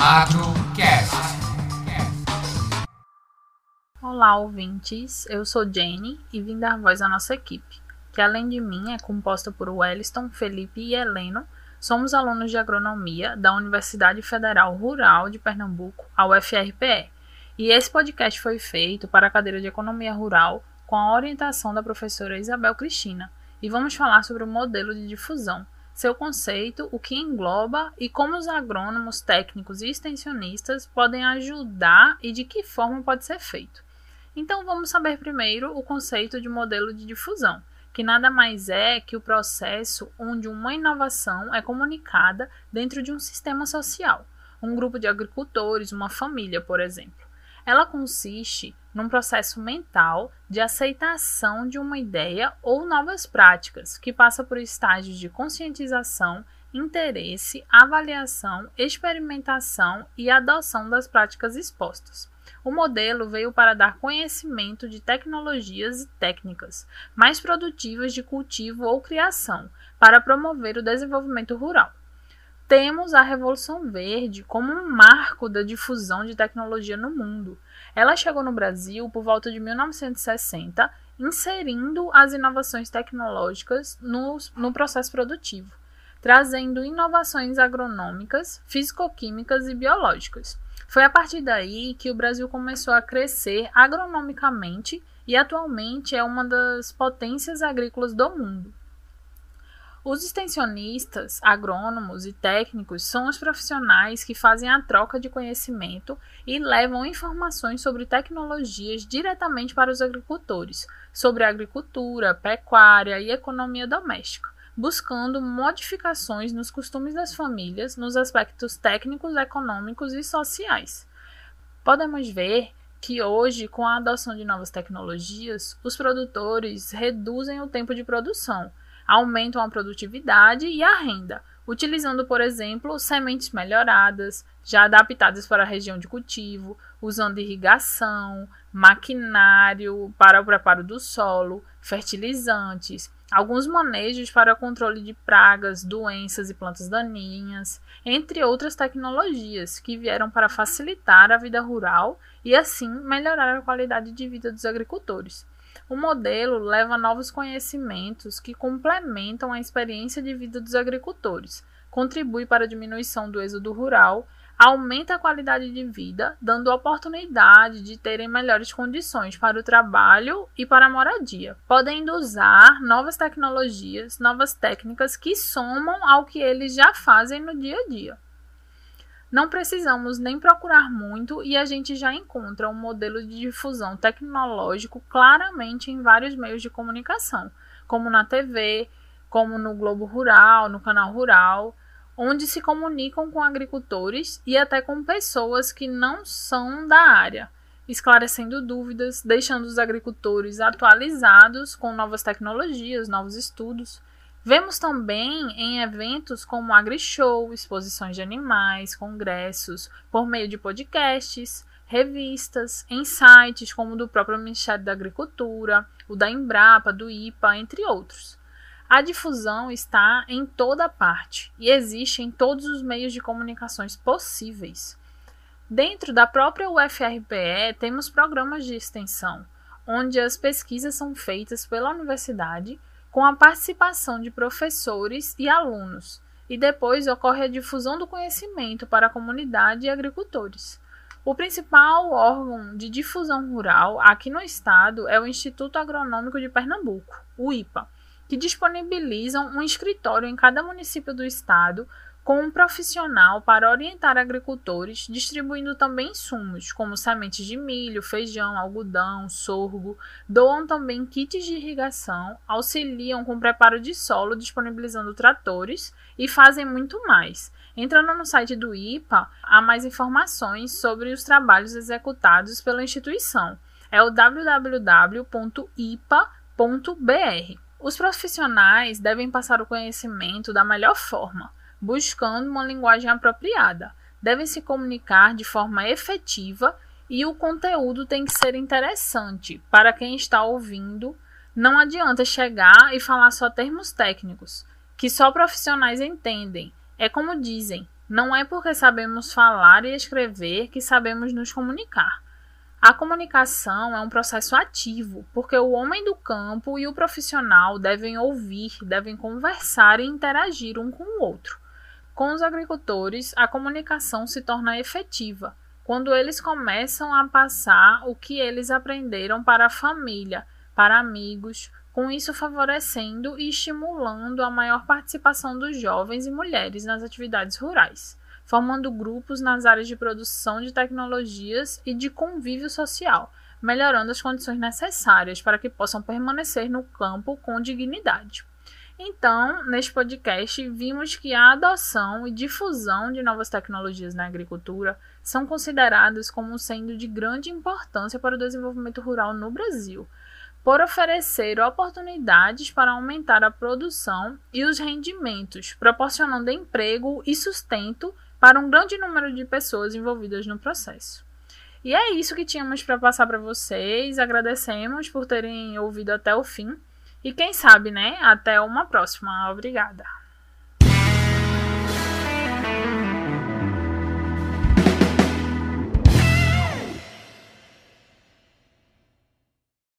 Agrocast. Olá, ouvintes. Eu sou Jenny e vim dar voz à nossa equipe, que além de mim é composta por Wellington, Felipe e Heleno. Somos alunos de agronomia da Universidade Federal Rural de Pernambuco, a UFRPE. E esse podcast foi feito para a cadeira de Economia Rural com a orientação da professora Isabel Cristina. E vamos falar sobre o modelo de difusão, seu conceito, o que engloba e como os agrônomos, técnicos e extensionistas podem ajudar e de que forma pode ser feito. Então vamos saber primeiro o conceito de modelo de difusão, que nada mais é que o processo onde uma inovação é comunicada dentro de um sistema social, um grupo de agricultores, uma família, por exemplo. Ela consiste num processo mental de aceitação de uma ideia ou novas práticas, que passa por estágios de conscientização, interesse, avaliação, experimentação e adoção das práticas expostas. O modelo veio para dar conhecimento de tecnologias e técnicas mais produtivas de cultivo ou criação, para promover o desenvolvimento rural. Temos a Revolução Verde como um marco da difusão de tecnologia no mundo. Ela chegou no Brasil por volta de 1960, inserindo as inovações tecnológicas no, no processo produtivo, trazendo inovações agronômicas, físico-químicas e biológicas. Foi a partir daí que o Brasil começou a crescer agronomicamente e atualmente é uma das potências agrícolas do mundo. Os extensionistas, agrônomos e técnicos são os profissionais que fazem a troca de conhecimento e levam informações sobre tecnologias diretamente para os agricultores, sobre agricultura, pecuária e economia doméstica, buscando modificações nos costumes das famílias nos aspectos técnicos, econômicos e sociais. Podemos ver que hoje, com a adoção de novas tecnologias, os produtores reduzem o tempo de produção aumentam a produtividade e a renda, utilizando, por exemplo, sementes melhoradas, já adaptadas para a região de cultivo, usando irrigação, maquinário para o preparo do solo, fertilizantes, alguns manejos para controle de pragas, doenças e plantas daninhas, entre outras tecnologias que vieram para facilitar a vida rural e assim melhorar a qualidade de vida dos agricultores. O modelo leva novos conhecimentos que complementam a experiência de vida dos agricultores, contribui para a diminuição do êxodo rural, aumenta a qualidade de vida, dando oportunidade de terem melhores condições para o trabalho e para a moradia, podendo usar novas tecnologias, novas técnicas que somam ao que eles já fazem no dia a dia. Não precisamos nem procurar muito e a gente já encontra um modelo de difusão tecnológico claramente em vários meios de comunicação, como na TV, como no Globo Rural, no Canal Rural, onde se comunicam com agricultores e até com pessoas que não são da área, esclarecendo dúvidas, deixando os agricultores atualizados com novas tecnologias, novos estudos. Vemos também em eventos como AgriShow, exposições de animais, congressos, por meio de podcasts, revistas, em sites como o do próprio Ministério da Agricultura, o da Embrapa, do IPA, entre outros. A difusão está em toda parte e existe em todos os meios de comunicações possíveis. Dentro da própria UFRPE, temos programas de extensão, onde as pesquisas são feitas pela universidade com a participação de professores e alunos, e depois ocorre a difusão do conhecimento para a comunidade e agricultores. O principal órgão de difusão rural aqui no estado é o Instituto Agronômico de Pernambuco, o IPA, que disponibilizam um escritório em cada município do estado com um profissional para orientar agricultores, distribuindo também insumos, como sementes de milho, feijão, algodão, sorgo, doam também kits de irrigação, auxiliam com preparo de solo, disponibilizando tratores e fazem muito mais. Entrando no site do IPA, há mais informações sobre os trabalhos executados pela instituição. É o www.ipa.br. Os profissionais devem passar o conhecimento da melhor forma buscando uma linguagem apropriada. Devem se comunicar de forma efetiva e o conteúdo tem que ser interessante para quem está ouvindo. Não adianta chegar e falar só termos técnicos, que só profissionais entendem. É como dizem: Não é porque sabemos falar e escrever que sabemos nos comunicar. A comunicação é um processo ativo, porque o homem do campo e o profissional devem ouvir, devem conversar e interagir um com o outro. Com os agricultores, a comunicação se torna efetiva quando eles começam a passar o que eles aprenderam para a família, para amigos, com isso favorecendo e estimulando a maior participação dos jovens e mulheres nas atividades rurais, formando grupos nas áreas de produção de tecnologias e de convívio social, melhorando as condições necessárias para que possam permanecer no campo com dignidade. Então, neste podcast, vimos que a adoção e difusão de novas tecnologias na agricultura são consideradas como sendo de grande importância para o desenvolvimento rural no Brasil, por oferecer oportunidades para aumentar a produção e os rendimentos, proporcionando emprego e sustento para um grande número de pessoas envolvidas no processo. E é isso que tínhamos para passar para vocês. Agradecemos por terem ouvido até o fim. E quem sabe, né? Até uma próxima. Obrigada.